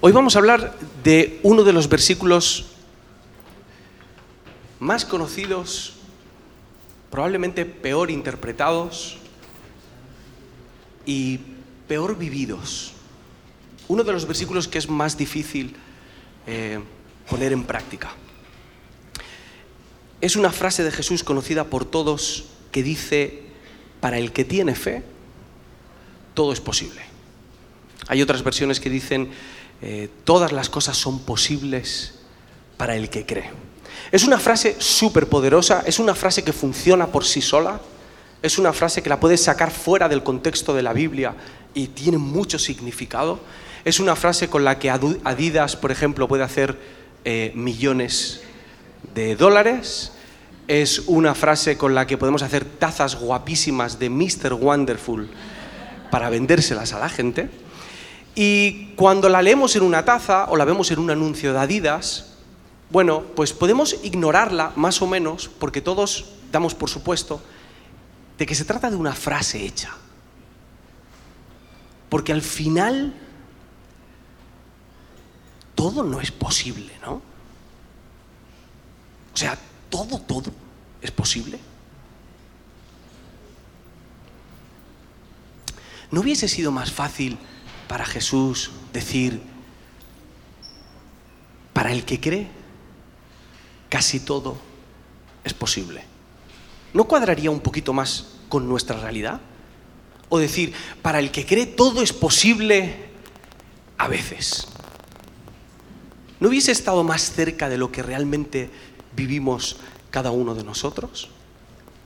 Hoy vamos a hablar de uno de los versículos más conocidos, probablemente peor interpretados y peor vividos. Uno de los versículos que es más difícil eh, poner en práctica. Es una frase de Jesús conocida por todos que dice, para el que tiene fe, todo es posible. Hay otras versiones que dicen, eh, todas las cosas son posibles para el que cree. Es una frase súper poderosa, es una frase que funciona por sí sola, es una frase que la puedes sacar fuera del contexto de la Biblia y tiene mucho significado. Es una frase con la que Adidas, por ejemplo, puede hacer eh, millones de dólares. Es una frase con la que podemos hacer tazas guapísimas de Mr. Wonderful para vendérselas a la gente. Y cuando la leemos en una taza o la vemos en un anuncio de Adidas, bueno, pues podemos ignorarla más o menos porque todos damos por supuesto de que se trata de una frase hecha. Porque al final todo no es posible, ¿no? O sea, todo, todo es posible. ¿No hubiese sido más fácil para Jesús decir, para el que cree, casi todo es posible. ¿No cuadraría un poquito más con nuestra realidad? O decir, para el que cree todo es posible a veces. ¿No hubiese estado más cerca de lo que realmente vivimos cada uno de nosotros?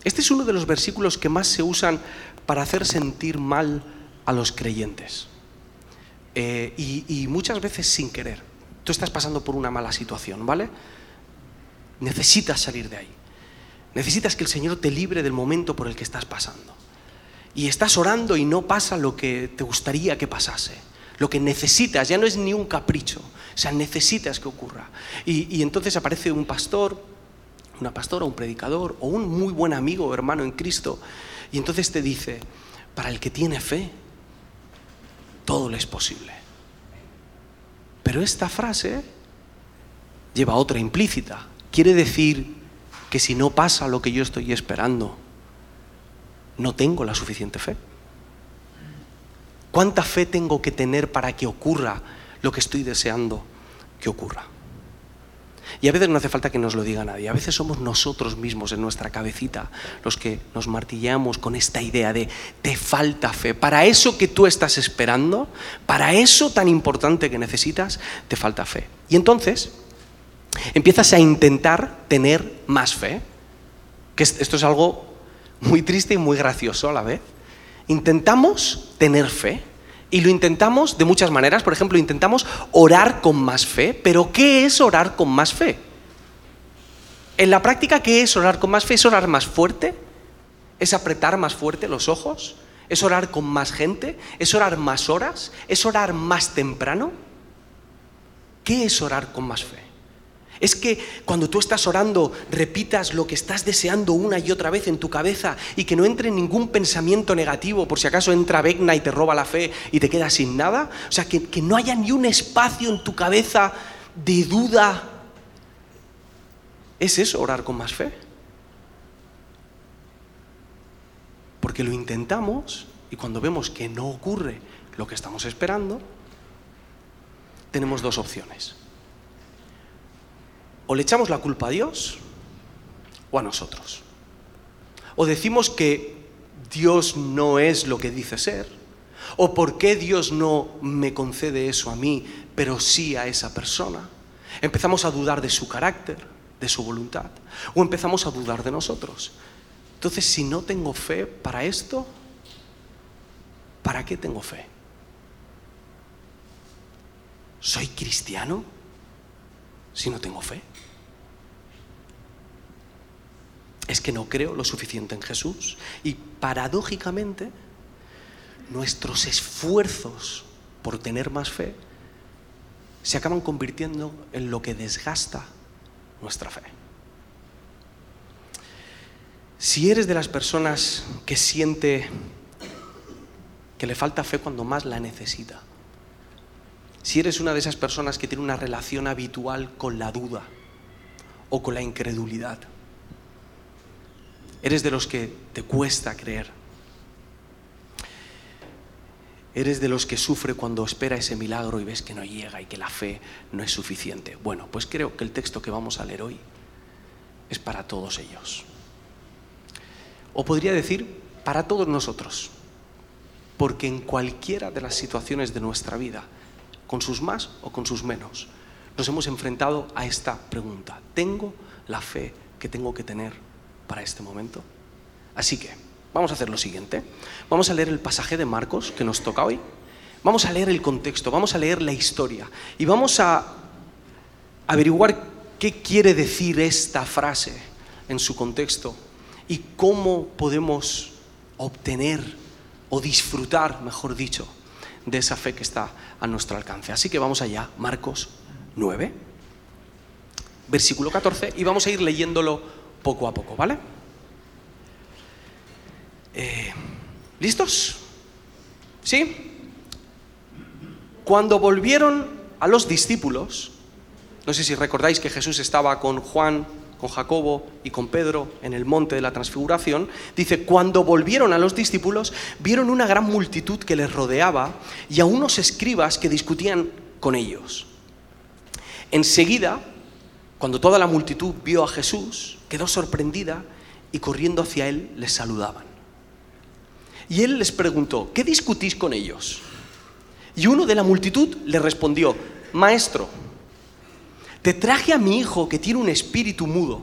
Este es uno de los versículos que más se usan para hacer sentir mal a los creyentes. Eh, y, muchas veces sin querer. Tú estás pasando por una mala situación, ¿vale? Necesitas salir de ahí. Necesitas que el Señor te libre del momento por el que estás pasando. Y estás orando y no pasa lo que te gustaría que pasase. Lo que necesitas, ya no es ni un capricho, o sea, necesitas que ocurra. Y, y entonces aparece un pastor, una pastora, un predicador o un muy buen amigo o hermano en Cristo. Y entonces te dice, para el que tiene fe, todo le es posible. Pero esta frase lleva otra implícita. Quiere decir que si no pasa lo que yo estoy esperando, no tengo la suficiente fe. ¿Cuánta fe tengo que tener para que ocurra lo que estoy deseando que ocurra? Y a veces no hace falta que nos lo diga nadie, a veces somos nosotros mismos en nuestra cabecita los que nos martillamos con esta idea de te falta fe. Para eso que tú estás esperando, para eso tan importante que necesitas, te falta fe. Y entonces empiezas a intentar tener más fe, que esto es algo muy triste y muy gracioso a la vez. Intentamos tener fe y lo intentamos de muchas maneras. Por ejemplo, intentamos orar con más fe. Pero ¿qué es orar con más fe? En la práctica, ¿qué es orar con más fe? ¿Es orar más fuerte? ¿Es apretar más fuerte los ojos? ¿Es orar con más gente? ¿Es orar más horas? ¿Es orar más temprano? ¿Qué es orar con más fe? Es que cuando tú estás orando repitas lo que estás deseando una y otra vez en tu cabeza y que no entre ningún pensamiento negativo por si acaso entra Vecna y te roba la fe y te quedas sin nada. O sea, que, que no haya ni un espacio en tu cabeza de duda. ¿Es eso orar con más fe? Porque lo intentamos y cuando vemos que no ocurre lo que estamos esperando, tenemos dos opciones o le echamos la culpa a Dios o a nosotros. O decimos que Dios no es lo que dice ser, o por qué Dios no me concede eso a mí, pero sí a esa persona. Empezamos a dudar de su carácter, de su voluntad, o empezamos a dudar de nosotros. Entonces, si no tengo fe para esto, ¿para qué tengo fe? ¿Soy cristiano si no tengo fe? Es que no creo lo suficiente en Jesús. Y paradójicamente, nuestros esfuerzos por tener más fe se acaban convirtiendo en lo que desgasta nuestra fe. Si eres de las personas que siente que le falta fe cuando más la necesita, si eres una de esas personas que tiene una relación habitual con la duda o con la incredulidad. Eres de los que te cuesta creer. Eres de los que sufre cuando espera ese milagro y ves que no llega y que la fe no es suficiente. Bueno, pues creo que el texto que vamos a leer hoy es para todos ellos. O podría decir, para todos nosotros. Porque en cualquiera de las situaciones de nuestra vida, con sus más o con sus menos, nos hemos enfrentado a esta pregunta. ¿Tengo la fe que tengo que tener para este momento? Así que vamos a hacer lo siguiente. Vamos a leer el pasaje de Marcos que nos toca hoy. Vamos a leer el contexto, vamos a leer la historia y vamos a averiguar qué quiere decir esta frase en su contexto y cómo podemos obtener o disfrutar, mejor dicho, de esa fe que está a nuestro alcance. Así que vamos allá, Marcos 9, versículo 14, y vamos a ir leyéndolo poco a poco, ¿vale? Eh, ¿Listos? ¿Sí? Cuando volvieron a los discípulos, no sé si recordáis que Jesús estaba con Juan, con Jacobo y con Pedro en el monte de la transfiguración, dice, cuando volvieron a los discípulos, vieron una gran multitud que les rodeaba y a unos escribas que discutían con ellos. Enseguida, cuando toda la multitud vio a Jesús, quedó sorprendida y corriendo hacia él les saludaban. Y él les preguntó, ¿qué discutís con ellos? Y uno de la multitud le respondió, Maestro, te traje a mi hijo que tiene un espíritu mudo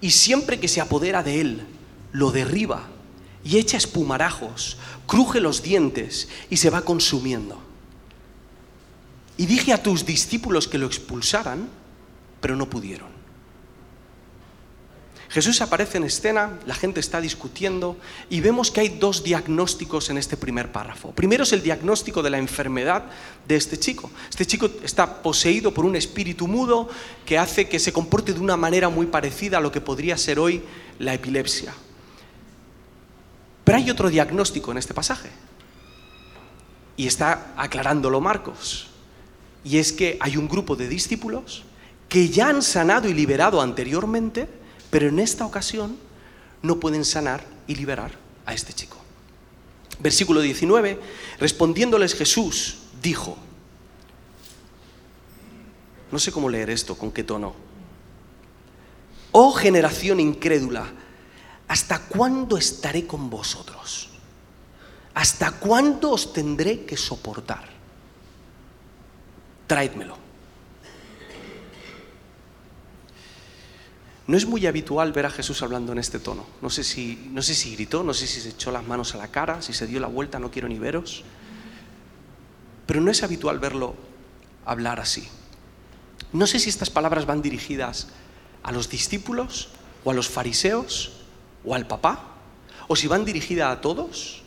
y siempre que se apodera de él, lo derriba y echa espumarajos, cruje los dientes y se va consumiendo. Y dije a tus discípulos que lo expulsaran, pero no pudieron. Jesús aparece en escena, la gente está discutiendo y vemos que hay dos diagnósticos en este primer párrafo. Primero es el diagnóstico de la enfermedad de este chico. Este chico está poseído por un espíritu mudo que hace que se comporte de una manera muy parecida a lo que podría ser hoy la epilepsia. Pero hay otro diagnóstico en este pasaje y está aclarándolo Marcos. Y es que hay un grupo de discípulos que ya han sanado y liberado anteriormente, pero en esta ocasión no pueden sanar y liberar a este chico. Versículo 19, respondiéndoles Jesús, dijo, no sé cómo leer esto, con qué tono, oh generación incrédula, ¿hasta cuándo estaré con vosotros? ¿Hasta cuándo os tendré que soportar? tráedmelo. No es muy habitual ver a Jesús hablando en este tono. No sé, si, no sé si gritó, no sé si se echó las manos a la cara, si se dio la vuelta, no quiero ni veros. Pero no es habitual verlo hablar así. No sé si estas palabras van dirigidas a los discípulos o a los fariseos o al papá, o si van dirigidas a todos,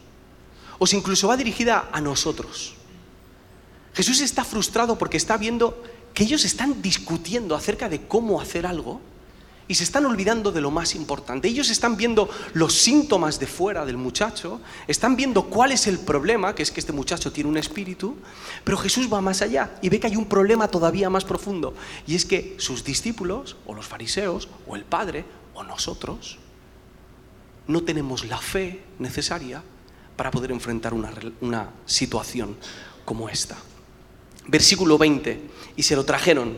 o si incluso va dirigida a nosotros. Jesús está frustrado porque está viendo que ellos están discutiendo acerca de cómo hacer algo y se están olvidando de lo más importante. Ellos están viendo los síntomas de fuera del muchacho, están viendo cuál es el problema, que es que este muchacho tiene un espíritu, pero Jesús va más allá y ve que hay un problema todavía más profundo, y es que sus discípulos, o los fariseos, o el Padre, o nosotros, no tenemos la fe necesaria para poder enfrentar una, una situación como esta versículo 20, y se lo trajeron.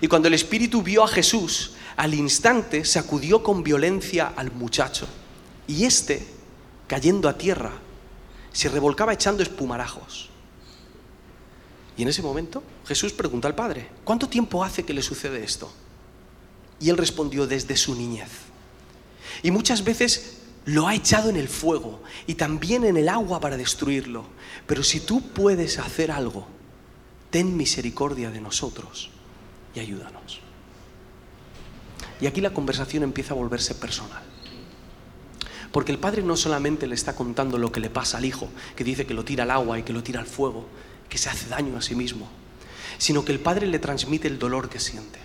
Y cuando el espíritu vio a Jesús, al instante sacudió con violencia al muchacho. Y éste, cayendo a tierra, se revolcaba echando espumarajos. Y en ese momento Jesús preguntó al Padre, ¿cuánto tiempo hace que le sucede esto? Y él respondió, desde su niñez. Y muchas veces lo ha echado en el fuego y también en el agua para destruirlo. Pero si tú puedes hacer algo, ten misericordia de nosotros y ayúdanos. Y aquí la conversación empieza a volverse personal. Porque el padre no solamente le está contando lo que le pasa al hijo, que dice que lo tira al agua y que lo tira al fuego, que se hace daño a sí mismo, sino que el padre le transmite el dolor que siente.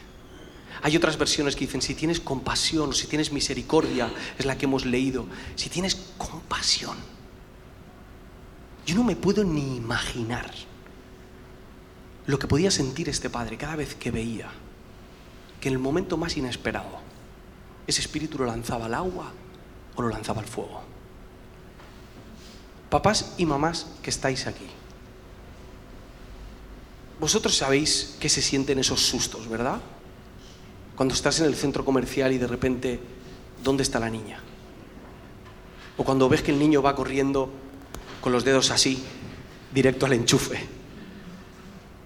Hay otras versiones que dicen, si tienes compasión, si tienes misericordia, es la que hemos leído, si tienes compasión. Yo no me puedo ni imaginar lo que podía sentir este padre cada vez que veía que en el momento más inesperado ese espíritu lo lanzaba al agua o lo lanzaba al fuego. Papás y mamás que estáis aquí, vosotros sabéis qué se sienten esos sustos, ¿verdad? Cuando estás en el centro comercial y de repente, ¿dónde está la niña? O cuando ves que el niño va corriendo con los dedos así, directo al enchufe.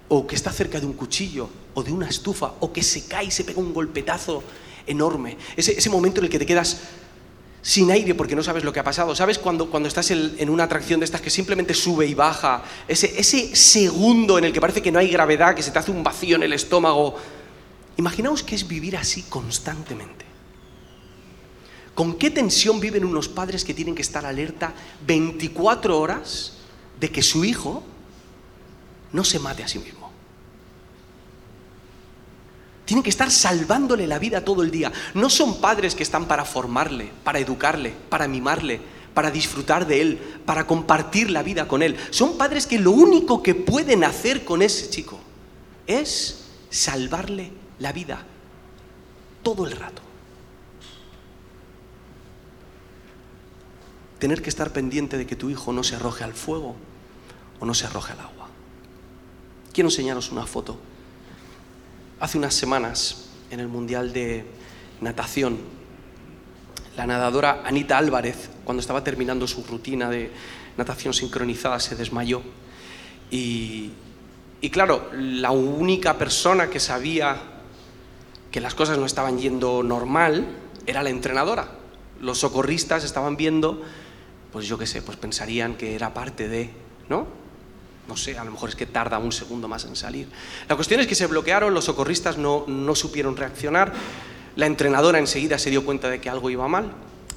O que está cerca de un cuchillo o de una estufa, o que se cae y se pega un golpetazo enorme. Ese, ese momento en el que te quedas sin aire porque no sabes lo que ha pasado. ¿Sabes cuando, cuando estás en, una atracción de estas que simplemente sube y baja? Ese, ese segundo en el que parece que no hay gravedad, que se te hace un vacío en el estómago. Imaginaos que es vivir así constantemente. ¿Con qué tensión viven unos padres que tienen que estar alerta 24 horas de que su hijo no se mate a sí mismo? Tienen que estar salvándole la vida todo el día. No son padres que están para formarle, para educarle, para mimarle, para disfrutar de él, para compartir la vida con él. Son padres que lo único que pueden hacer con ese chico es salvarle la vida todo el rato. Tener que estar pendiente de que tu hijo no se arroje al fuego o no se arroje al agua. Quiero enseñaros una foto hace unas semanas en el Mundial de Natación. La nadadora Anita Álvarez, cuando estaba terminando su rutina de natación sincronizada, se desmayó. Y, claro, la única persona que sabía que las cosas no estaban yendo normal era la entrenadora. Los socorristas estaban viendo, pues yo qué sé, pues pensarían que era parte de, ¿no? No sé, a lo mejor es que tarda un segundo más en salir. La cuestión es que se bloquearon, los socorristas no, supieron reaccionar, la entrenadora enseguida se dio cuenta de que algo iba mal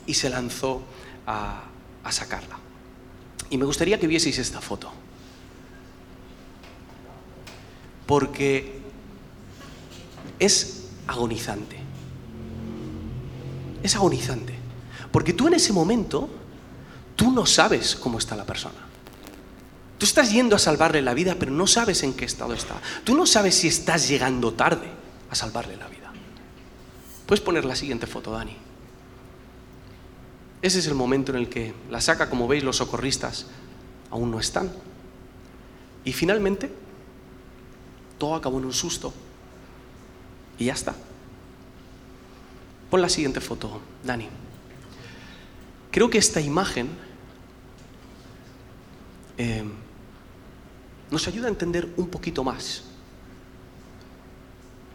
y se lanzó a, a sacarla. Y me gustaría que vieseis esta foto. Porque es agonizante. Es agonizante. Porque tú en ese momento, tú no sabes cómo está la persona. Tú estás yendo a salvarle la vida, pero no sabes en qué estado está. Tú no sabes si estás llegando tarde a salvarle la vida. Puedes poner la siguiente foto, Dani. Ese es el momento en el que la saca, como veis, los socorristas aún no están. Y finalmente, todo acabó en un susto. Y ya está. Pon la siguiente foto, Dani. Creo que esta imagen eh, nos ayuda a entender un poquito más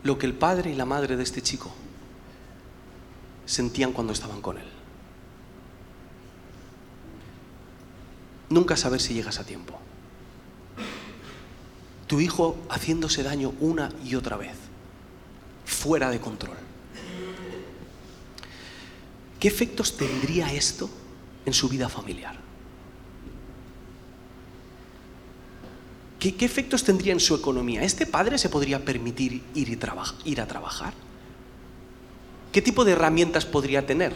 lo que el padre y la madre de este chico sentían cuando estaban con él. Nunca saber si llegas a tiempo. Tu hijo haciéndose daño una y otra vez, fuera de control. ¿Qué efectos tendría esto en su vida familiar? ¿Qué, efectos tendría en su economía? ¿Este padre se podría permitir ir, a trabajar? ¿Qué tipo de herramientas podría tener?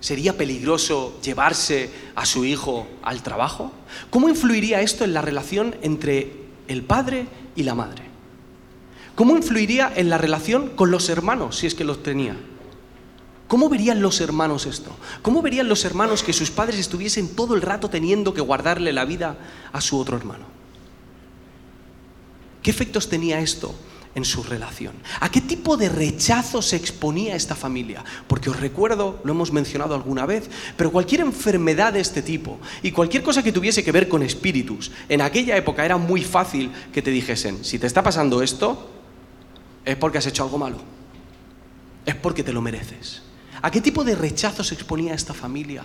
¿Sería peligroso llevarse a su hijo al trabajo? ¿Cómo influiría esto en la relación entre el padre y la madre? ¿Cómo influiría en la relación con los hermanos, si es que los tenía? ¿Cómo verían los hermanos esto? ¿Cómo verían los hermanos que sus padres estuviesen todo el rato teniendo que guardarle la vida a su otro hermano? ¿Qué efectos tenía esto en su relación? ¿A qué tipo de rechazo se exponía esta familia? Porque os recuerdo, lo hemos mencionado alguna vez, pero cualquier enfermedad de este tipo y cualquier cosa que tuviese que ver con espíritus, en aquella época era muy fácil que te dijesen, si te está pasando esto, es porque has hecho algo malo, es porque te lo mereces. ¿A qué tipo de rechazo se exponía esta familia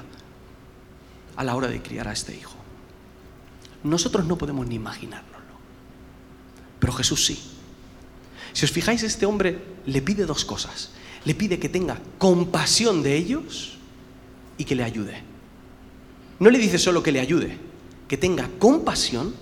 a la hora de criar a este hijo? Nosotros no podemos ni imaginárnoslo, pero Jesús sí. Si os fijáis, este hombre le pide dos cosas. Le pide que tenga compasión de ellos y que le ayude. No le dice solo que le ayude, que tenga compasión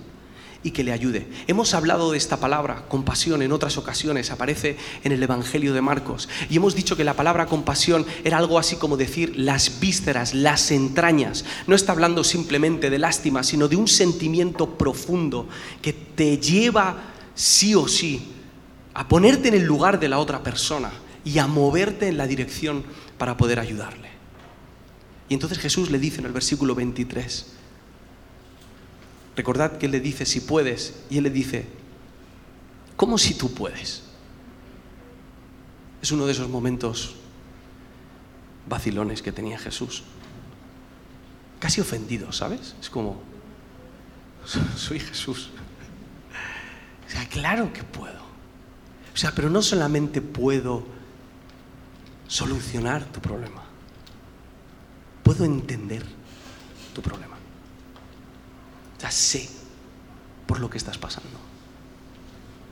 y que le ayude. Hemos hablado de esta palabra, compasión, en otras ocasiones, aparece en el Evangelio de Marcos. Y hemos dicho que la palabra compasión era algo así como decir las vísceras, las entrañas. No está hablando simplemente de lástima, sino de un sentimiento profundo que te lleva sí o sí a ponerte en el lugar de la otra persona y a moverte en la dirección para poder ayudarle. Y entonces Jesús le dice en el versículo 23, Recordad que Él le dice, si puedes, y Él le dice, ¿cómo si tú puedes? Es uno de esos momentos vacilones que tenía Jesús. Casi ofendido, ¿sabes? Es como, soy Jesús. O sea, claro que puedo. O sea, pero no solamente puedo solucionar tu problema, puedo entender tu problema. Ya sé por lo que estás pasando.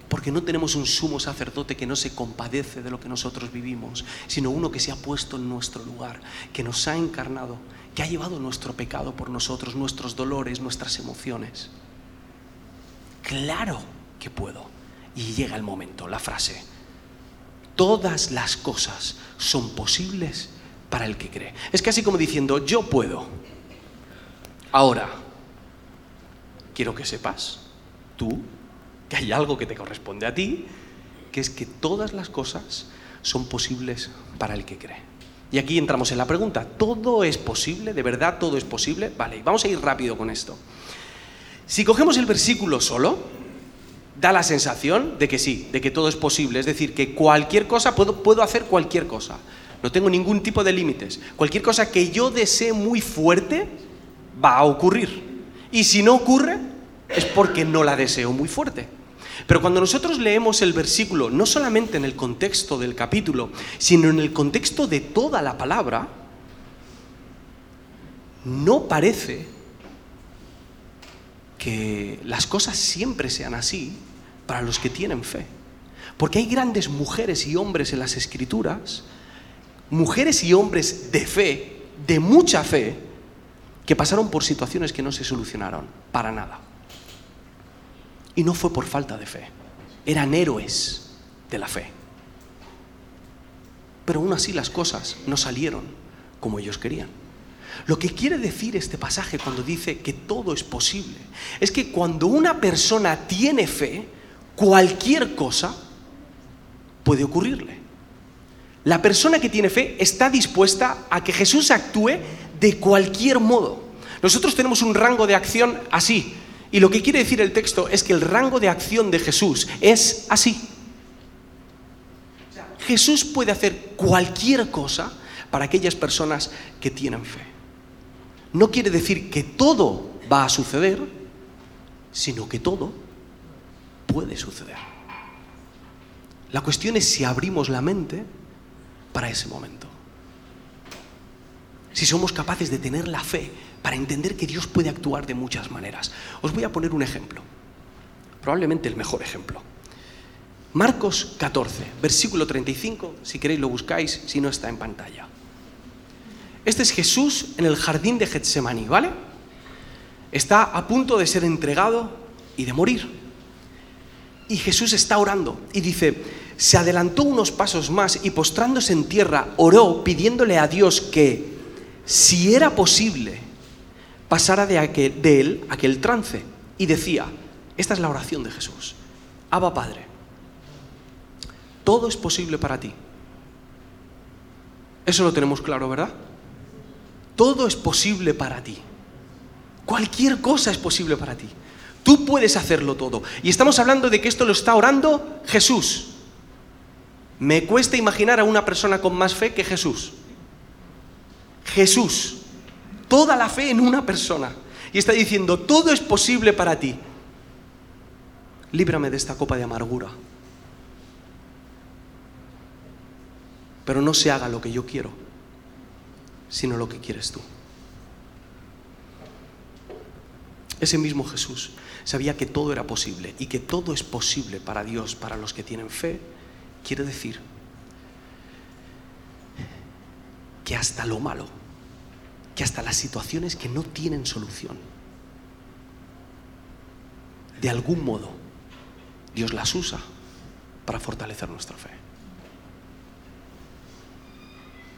Porque no tenemos un sumo sacerdote que no se compadece de lo que nosotros vivimos, sino uno que se ha puesto en nuestro lugar, que nos ha encarnado, que ha llevado nuestro pecado por nosotros, nuestros dolores, nuestras emociones. Claro que puedo. Y llega el momento, la frase. Todas las cosas son posibles para el que cree. Es casi como diciendo, yo puedo. Ahora, quiero que sepas, tú, que hay algo que te corresponde a ti, que es que todas las cosas son posibles para el que cree. Y aquí entramos en la pregunta, ¿todo es posible? ¿De verdad todo es posible? Vale, vamos a ir rápido con esto. Si cogemos el versículo solo, da la sensación de que sí, de que todo es posible, es decir, que cualquier cosa, puedo, puedo hacer cualquier cosa, no tengo ningún tipo de límites, cualquier cosa que yo desee muy fuerte va a ocurrir. Y si no ocurre, es porque no la deseo muy fuerte. Pero cuando nosotros leemos el versículo, no solamente en el contexto del capítulo, sino en el contexto de toda la palabra, no parece que las cosas siempre sean así para los que tienen fe. Porque hay grandes mujeres y hombres en las escrituras, mujeres y hombres de fe, de mucha fe, que pasaron por situaciones que no se solucionaron para nada. Y no fue por falta de fe, eran héroes de la fe. Pero aún así las cosas no salieron como ellos querían. Lo que quiere decir este pasaje cuando dice que todo es posible es que cuando una persona tiene fe, cualquier cosa puede ocurrirle. La persona que tiene fe está dispuesta a que Jesús actúe de cualquier modo. Nosotros tenemos un rango de acción así. Y lo que quiere decir el texto es que el rango de acción de Jesús es así. Jesús puede hacer cualquier cosa para aquellas personas que tienen fe. No quiere decir que todo va a suceder, sino que todo puede suceder. La cuestión es si abrimos la mente para ese momento. Si somos capaces de tener la fe para entender que Dios puede actuar de muchas maneras. Os voy a poner un ejemplo, probablemente el mejor ejemplo. Marcos 14, versículo 35, si queréis lo buscáis, si no está en pantalla. Este es Jesús en el jardín de Getsemaní, ¿vale? Está a punto de ser entregado y de morir. Y Jesús está orando y dice, se adelantó unos pasos más y postrándose en tierra, oró pidiéndole a Dios que, si era posible, pasara de, él aquel trance. Y decía, esta es la oración de Jesús, Abba Padre, todo es posible para ti. Eso lo tenemos claro, ¿verdad? Todo es posible para ti. Cualquier cosa es posible para ti. Tú puedes hacerlo todo. Y estamos hablando de que esto lo está orando Jesús. Me cuesta imaginar a una persona con más fe que Jesús. Jesús, toda la fe en una persona. Y está diciendo, todo es posible para ti. Líbrame de esta copa de amargura. Pero no se haga lo que yo quiero, sino lo que quieres tú. Ese mismo Jesús sabía que todo era posible y que todo es posible para Dios, para los que tienen fe. Quiere decir que hasta lo malo que hasta las situaciones que no tienen solución, de algún modo, Dios las usa para fortalecer nuestra fe.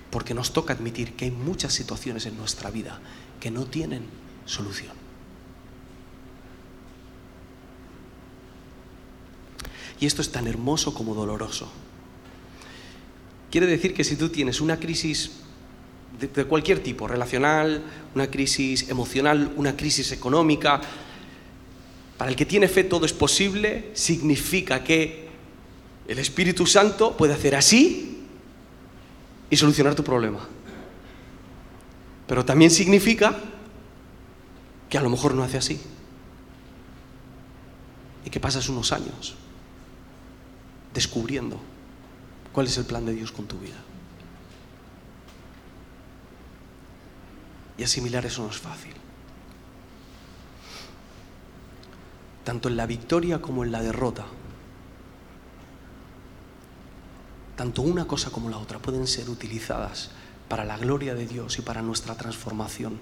Porque nos toca admitir que hay muchas situaciones en nuestra vida que no tienen solución. Y esto es tan hermoso como doloroso. Quiere decir que si tú tienes una crisis de, cualquier tipo, relacional, una crisis emocional, una crisis económica, para el que tiene fe todo es posible, significa que el Espíritu Santo puede hacer así y solucionar tu problema. Pero también significa que a lo mejor no hace así. Y que pasas unos años descubriendo cuál es el plan de Dios con tu vida. Y asimilar eso no es fácil. Tanto en la victoria como en la derrota. Tanto una cosa como la otra pueden ser utilizadas para la gloria de Dios y para nuestra transformación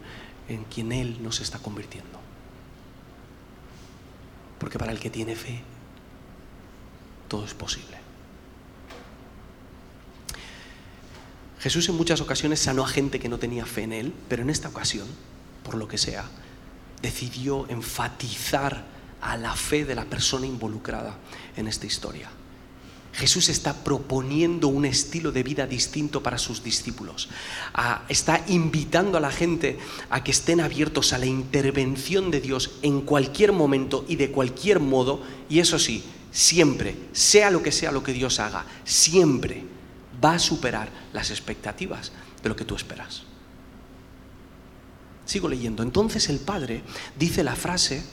en quien Él nos está convirtiendo. Porque para el que tiene fe, todo es posible. Jesús en muchas ocasiones sanó a gente que no tenía fe en Él, pero en esta ocasión, por lo que sea, decidió enfatizar a la fe de la persona involucrada en esta historia. Jesús está proponiendo un estilo de vida distinto para sus discípulos. está invitando a la gente a que estén abiertos a la intervención de Dios en cualquier momento y de cualquier modo. Y eso sí, siempre, sea lo que sea lo que Dios haga, siempre va a superar las expectativas de lo que tú esperas. Sigo leyendo. Entonces el Padre dice la frase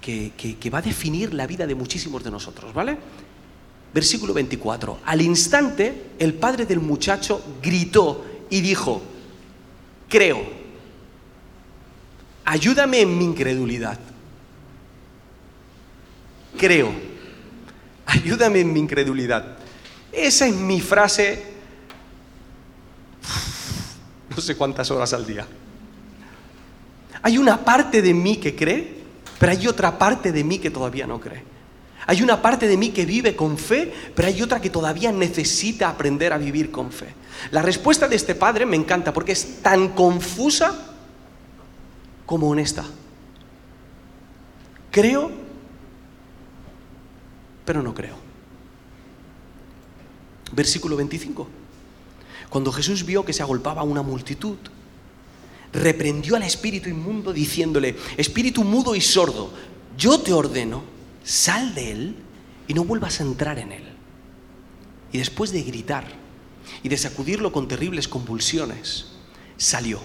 que, que, va a definir la vida de muchísimos de nosotros, ¿vale? Versículo 24. Al instante el padre del muchacho gritó y dijo, creo, ayúdame en mi incredulidad. Creo, ayúdame en mi incredulidad. Esa es mi frase, no sé cuántas horas al día. Hay una parte de mí que cree, pero hay otra parte de mí que todavía no cree. Hay una parte de mí que vive con fe, pero hay otra que todavía necesita aprender a vivir con fe. La respuesta de este padre me encanta porque es tan confusa como honesta. Creo, pero no creo. Versículo 25. Cuando Jesús vio que se agolpaba una multitud, reprendió al espíritu inmundo diciéndole, espíritu mudo y sordo, yo te ordeno, sal de él y no vuelvas a entrar en él. Y después de gritar y de sacudirlo con terribles convulsiones, salió.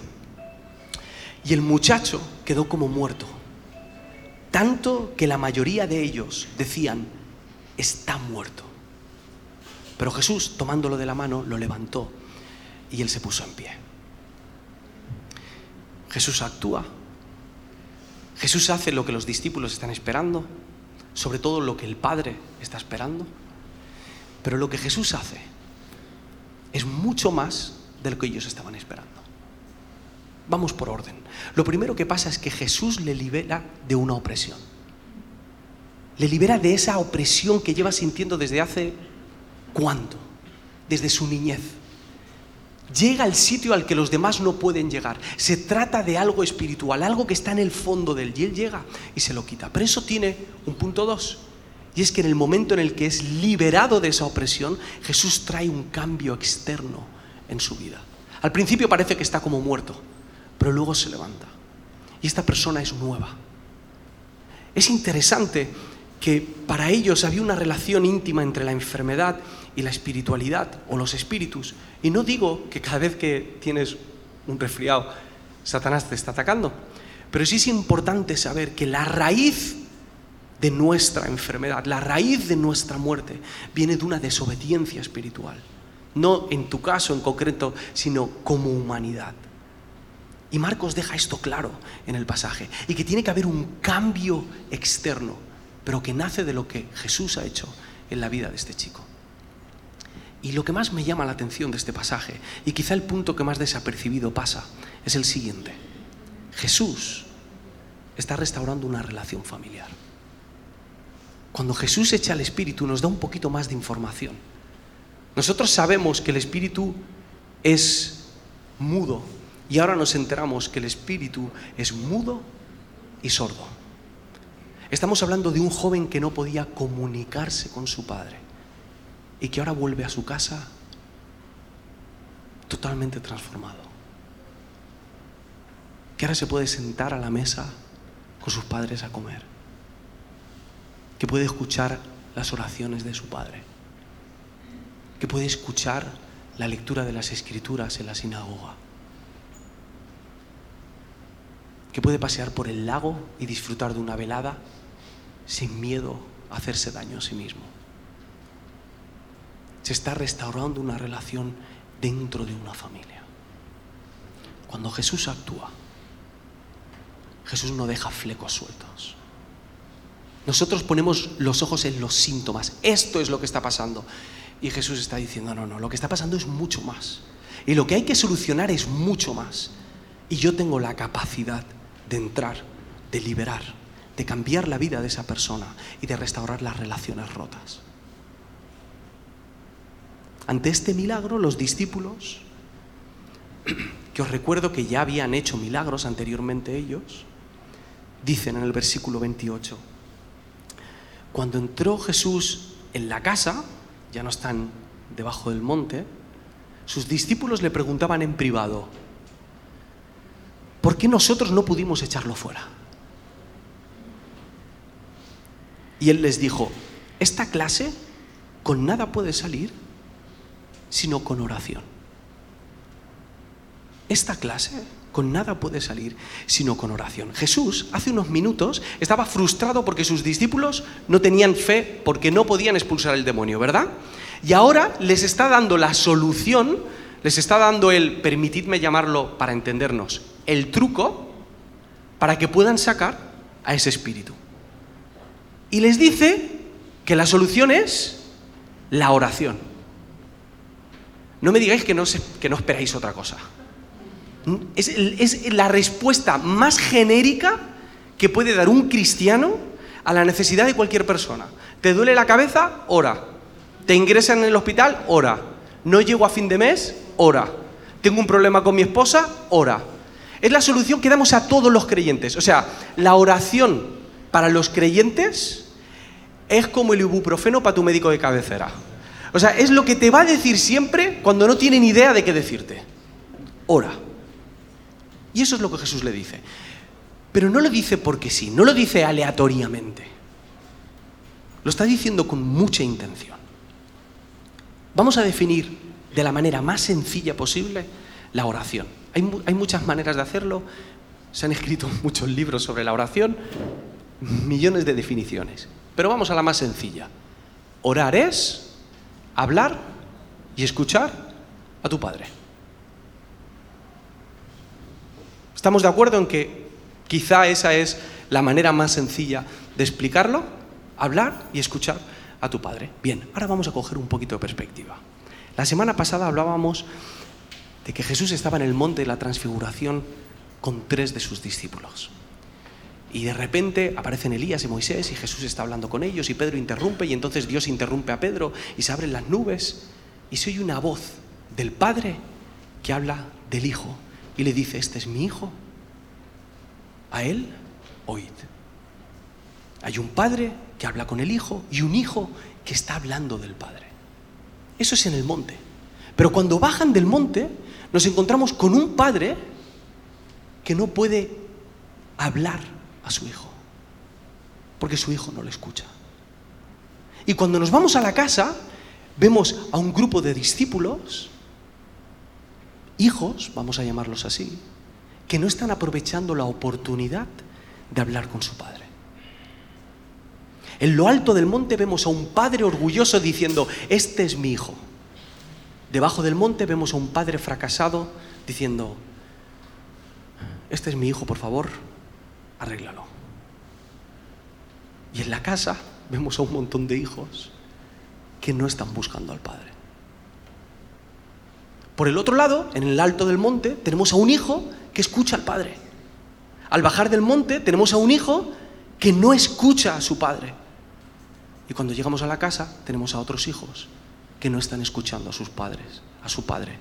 Y el muchacho quedó como muerto, tanto que la mayoría de ellos decían, está muerto. Pero Jesús, tomándolo de la mano, lo levantó y él se puso en pie. Jesús actúa. Jesús hace lo que los discípulos están esperando, sobre todo lo que el Padre está esperando. Pero lo que Jesús hace es mucho más de lo que ellos estaban esperando. Vamos por orden. Lo primero que pasa es que Jesús le libera de una opresión. Le libera de esa opresión que lleva sintiendo desde hace ¿Cuándo? Desde su niñez. Llega al sitio al que los demás no pueden llegar. Se trata de algo espiritual, algo que está en el fondo de él. Y él llega y se lo quita. Pero eso tiene un punto dos. Y es que en el momento en el que es liberado de esa opresión, Jesús trae un cambio externo en su vida. Al principio parece que está como muerto, pero luego se levanta. Y esta persona es nueva. Es interesante que para ellos había una relación íntima entre la enfermedad y la espiritualidad o los espíritus. Y no digo que cada vez que tienes un resfriado, Satanás te está atacando, pero sí es importante saber que la raíz de nuestra enfermedad, la raíz de nuestra muerte, viene de una desobediencia espiritual. No en tu caso en concreto, sino como humanidad. Y Marcos deja esto claro en el pasaje, y que tiene que haber un cambio externo, pero que nace de lo que Jesús ha hecho en la vida de este chico. Y lo que más me llama la atención de este pasaje, y quizá el punto que más desapercibido pasa, es el siguiente. Jesús está restaurando una relación familiar. cuando Jesús echa el Espíritu nos da un poquito más de información. Nosotros sabemos que el Espíritu es mudo y ahora nos enteramos que el Espíritu es mudo y sordo. Estamos hablando de un joven que no podía comunicarse con su padre y que ahora vuelve a su casa totalmente transformado. Que ahora se puede sentar a la mesa con sus padres a comer que puede escuchar las oraciones de su Padre, que puede escuchar la lectura de las escrituras en la sinagoga, que puede pasear por el lago y disfrutar de una velada sin miedo a hacerse daño a sí mismo. Se está restaurando una relación dentro de una familia. Cuando Jesús actúa, Jesús no deja flecos sueltos. Nosotros ponemos los ojos en los síntomas. Esto es lo que está pasando. Y Jesús está diciendo, no, no, lo que está pasando es mucho más. Y lo que hay que solucionar es mucho más. Y yo tengo la capacidad de entrar, de liberar, de cambiar la vida de esa persona y de restaurar las relaciones rotas. Ante este milagro, los discípulos, que os recuerdo que ya habían hecho milagros anteriormente ellos, dicen en el versículo 28, cuando entró Jesús en la casa, ya no están debajo del monte, sus discípulos le preguntaban en privado, ¿por qué nosotros no pudimos echarlo fuera? Y él les dijo, esta clase con nada puede salir sino con oración. Esta clase con nada puede salir sino con oración. Jesús hace unos minutos estaba frustrado porque sus discípulos no tenían fe porque no podían expulsar el demonio, ¿verdad? Y ahora les está dando la solución, les está dando el, permitidme llamarlo para entendernos, el truco para que puedan sacar a ese espíritu. Y les dice que la solución es la oración. No me digáis que no, que no esperáis otra cosa. Es, la respuesta más genérica que puede dar un cristiano a la necesidad de cualquier persona. ¿Te duele la cabeza? Ora. ¿Te ingresan en el hospital? Ora. ¿No llego a fin de mes? Ora. ¿Tengo un problema con mi esposa? Ora. Es la solución que damos a todos los creyentes. O sea, la oración para los creyentes es como el ibuprofeno para tu médico de cabecera. O sea, es lo que te va a decir siempre cuando no tienen idea de qué decirte. Ora. Y eso es lo que Jesús le dice. Pero no lo dice porque sí, no lo dice aleatoriamente. Lo está diciendo con mucha intención. Vamos a definir de la manera más sencilla posible la oración. Hay, hay, muchas maneras de hacerlo, se han escrito muchos libros sobre la oración, millones de definiciones. Pero vamos a la más sencilla. Orar es hablar y escuchar a tu Padre. ¿Estamos de acuerdo en que quizá esa es la manera más sencilla de explicarlo? Hablar y escuchar a tu padre. Bien, ahora vamos a coger un poquito de perspectiva. La semana pasada hablábamos de que Jesús estaba en el monte de la transfiguración con tres de sus discípulos. Y de repente aparecen Elías y Moisés y Jesús está hablando con ellos y Pedro interrumpe y entonces Dios interrumpe a Pedro y se abren las nubes y se oye una voz del Padre que habla del Hijo y le dice, este es mi hijo, a él oíd. Hay un padre que habla con el hijo y un hijo que está hablando del padre. Eso es en el monte. Pero cuando bajan del monte, nos encontramos con un padre que no puede hablar a su hijo, porque su hijo no le escucha. Y cuando nos vamos a la casa, vemos a un grupo de discípulos hijos, vamos a llamarlos así, que no están aprovechando la oportunidad de hablar con su padre. En lo alto del monte vemos a un padre orgulloso diciendo, este es mi hijo. Debajo del monte vemos a un padre fracasado diciendo, este es mi hijo, por favor, arréglalo. Y en la casa vemos a un montón de hijos que no están buscando al padre. Por el otro lado, en el alto del monte, tenemos a un hijo que escucha al padre. Al bajar del monte tenemos a un hijo que no escucha a su padre. Y cuando llegamos a la casa tenemos a otros hijos que no están escuchando a sus padres, a su padre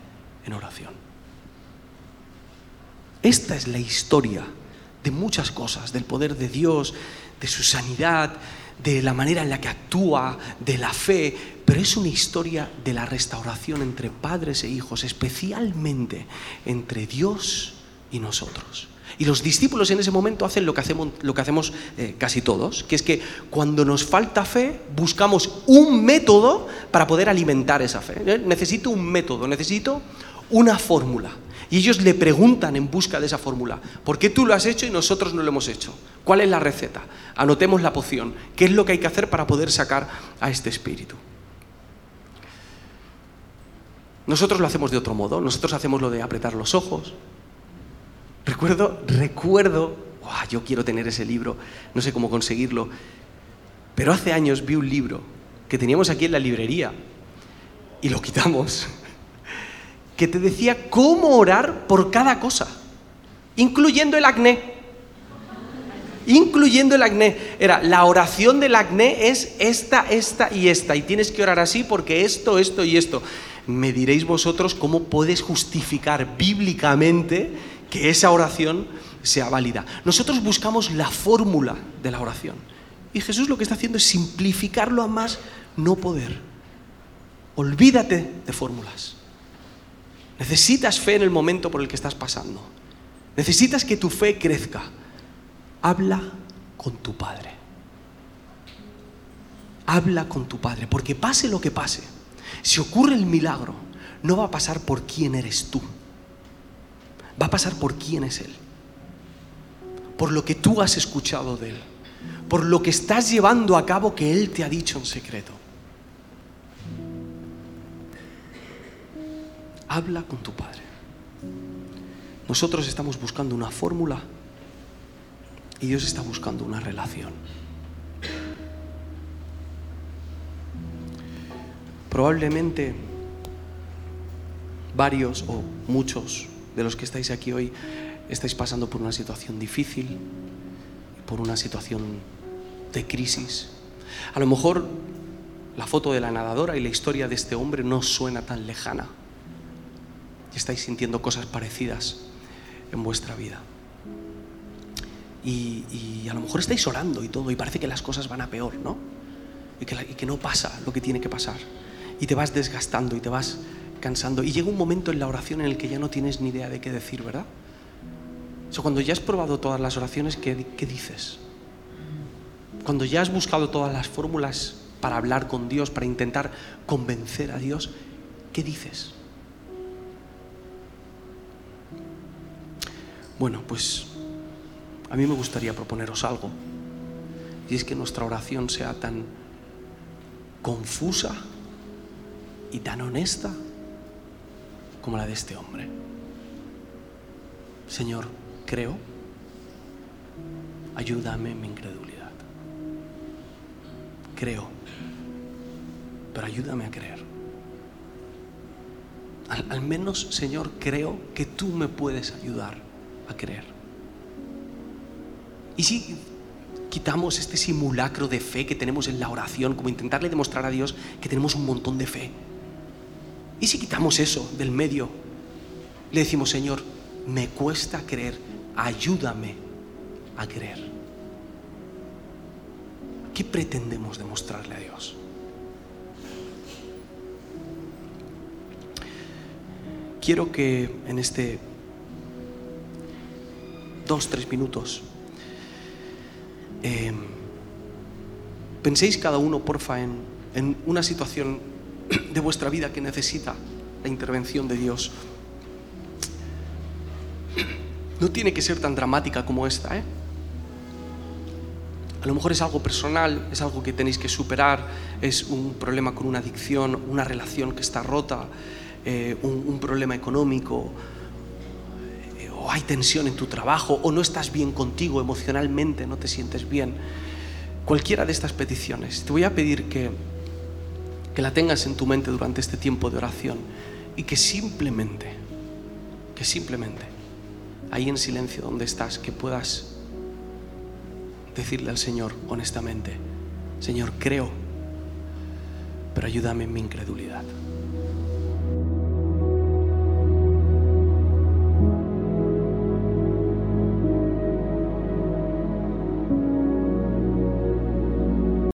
en oración. Esta es la historia de muchas cosas, del poder de Dios, de su sanidad, de la manera en la que actúa, de la fe, pero es una historia de la restauración entre padres e hijos, especialmente entre Dios y nosotros. Y los discípulos en ese momento hacen lo que hacemos, lo que hacemos eh, casi todos, que es que cuando nos falta fe, buscamos un método para poder alimentar esa fe. ¿eh? Necesito un método, necesito una fórmula. Y ellos le preguntan en busca de esa fórmula, ¿por qué tú lo has hecho y nosotros no lo hemos hecho? ¿Cuál es la receta? Anotemos la poción. ¿Qué es lo que hay que hacer para poder sacar a este espíritu? Nosotros lo hacemos de otro modo. Nosotros hacemos lo de apretar los ojos. Recuerdo, recuerdo, yo quiero tener ese libro, no sé cómo conseguirlo, pero hace años vi un libro que teníamos aquí en la librería y lo quitamos que te decía cómo orar por cada cosa, incluyendo el acné. Incluyendo el acné. Era, la oración del acné es esta, esta y esta. Y tienes que orar así porque esto, esto y esto. Me diréis vosotros cómo puedes justificar bíblicamente que esa oración sea válida. Nosotros buscamos la fórmula de la oración. Y Jesús lo que está haciendo es simplificarlo a más no poder. Olvídate de fórmulas. Necesitas fe en el momento por el que estás pasando. Necesitas que tu fe crezca. Habla con tu Padre. Habla con tu Padre, porque pase lo que pase, si ocurre el milagro, no va a pasar por quién eres tú. Va a pasar por quién es Él. Por lo que tú has escuchado de Él. Por lo que estás llevando a cabo que Él te ha dicho en secreto. Habla con tu Padre. Nosotros estamos buscando una fórmula y Dios está buscando una relación. Probablemente varios o muchos de los que estáis aquí hoy estáis pasando por una situación difícil, por una situación de crisis. A lo mejor la foto de la nadadora y la historia de este hombre no suena tan lejana y estáis sintiendo cosas parecidas en vuestra vida. Y, a lo mejor estáis orando y todo y parece que las cosas van a peor, ¿no? Y que, no pasa lo que tiene que pasar. Y te vas desgastando y te vas cansando. Y llega un momento en la oración en el que ya no tienes ni idea de qué decir, ¿verdad? O sea, cuando ya has probado todas las oraciones, ¿qué, ¿qué, dices? Cuando ya has buscado todas las fórmulas para hablar con Dios, para intentar convencer a Dios, ¿qué dices? Bueno, pues a mí me gustaría proponeros algo. Y es que nuestra oración sea tan confusa y tan honesta como la de este hombre. Señor, creo, ayúdame en mi incredulidad. Creo, pero ayúdame a creer. Al, al menos, Señor, creo que tú me puedes ayudar a creer. ¿Y si quitamos este simulacro de fe que tenemos en la oración, como intentarle demostrar a Dios que tenemos un montón de fe? ¿Y si quitamos eso del medio? Le decimos, Señor, me cuesta creer, ayúdame a creer. ¿Qué pretendemos demostrarle a Dios? Quiero que en este dos, tres minutos. Eh, penséis cada uno, porfa, en, en una situación de vuestra vida que necesita la intervención de Dios. No tiene que ser tan dramática como esta, ¿eh? A lo mejor es algo personal, es algo que tenéis que superar, es un problema con una adicción, una relación que está rota, eh, un, problema económico, hay tensión en tu trabajo, o no estás bien contigo emocionalmente, no te sientes bien. Cualquiera de estas peticiones, te voy a pedir que, que la tengas en tu mente durante este tiempo de oración y que simplemente, que simplemente, ahí en silencio donde estás, que puedas decirle al Señor honestamente, Señor, creo pero ayúdame en mi incredulidad.